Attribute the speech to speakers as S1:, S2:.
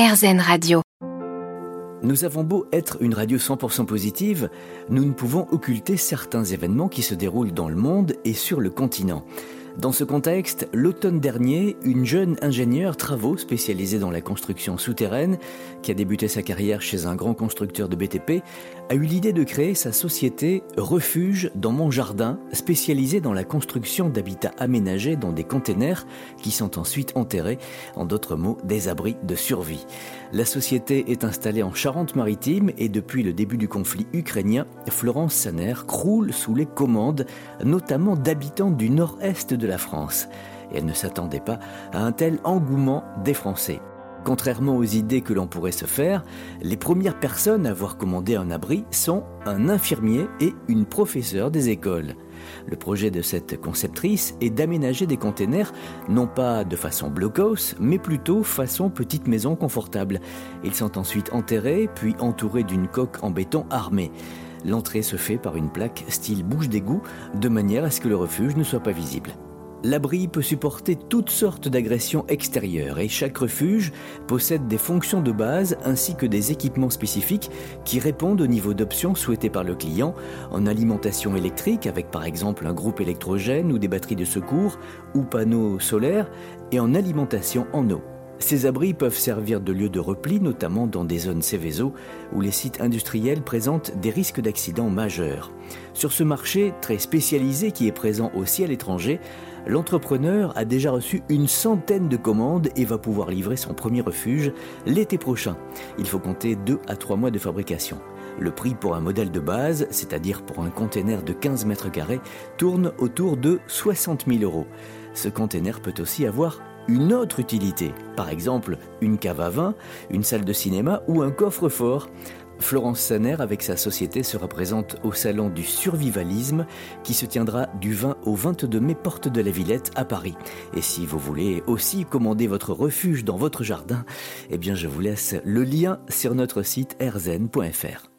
S1: RZN Radio.
S2: Nous avons beau être une radio 100% positive, nous ne pouvons occulter certains événements qui se déroulent dans le monde et sur le continent. Dans ce contexte, l'automne dernier, une jeune ingénieure travaux spécialisée dans la construction souterraine, qui a débuté sa carrière chez un grand constructeur de BTP, a eu l'idée de créer sa société Refuge dans mon jardin, spécialisée dans la construction d'habitats aménagés dans des containers qui sont ensuite enterrés, en d'autres mots, des abris de survie. La société est installée en Charente-Maritime et depuis le début du conflit ukrainien, Florence Saner croule sous les commandes, notamment d'habitants du nord-est de France. Et elle ne s'attendait pas à un tel engouement des Français. Contrairement aux idées que l'on pourrait se faire, les premières personnes à avoir commandé un abri sont un infirmier et une professeure des écoles. Le projet de cette conceptrice est d'aménager des containers non pas de façon blockhouse, mais plutôt façon petite maison confortable. Ils sont ensuite enterrés, puis entourés d'une coque en béton armée. L'entrée se fait par une plaque style bouche d'égout, de manière à ce que le refuge ne soit pas visible. L'abri peut supporter toutes sortes d'agressions extérieures et chaque refuge possède des fonctions de base ainsi que des équipements spécifiques qui répondent au niveau d'options souhaitées par le client en alimentation électrique avec par exemple un groupe électrogène ou des batteries de secours ou panneaux solaires et en alimentation en eau. Ces abris peuvent servir de lieu de repli, notamment dans des zones Céveso, où les sites industriels présentent des risques d'accidents majeurs. Sur ce marché très spécialisé qui est présent aussi à l'étranger, l'entrepreneur a déjà reçu une centaine de commandes et va pouvoir livrer son premier refuge l'été prochain. Il faut compter deux à trois mois de fabrication. Le prix pour un modèle de base, c'est-à-dire pour un container de 15 mètres carrés, tourne autour de 60 000 euros. Ce container peut aussi avoir une autre utilité, par exemple une cave à vin, une salle de cinéma ou un coffre-fort. Florence Saner, avec sa société, se représente au Salon du Survivalisme qui se tiendra du 20 au 22 mai porte de la Villette à Paris. Et si vous voulez aussi commander votre refuge dans votre jardin, eh bien je vous laisse le lien sur notre site rzn.fr.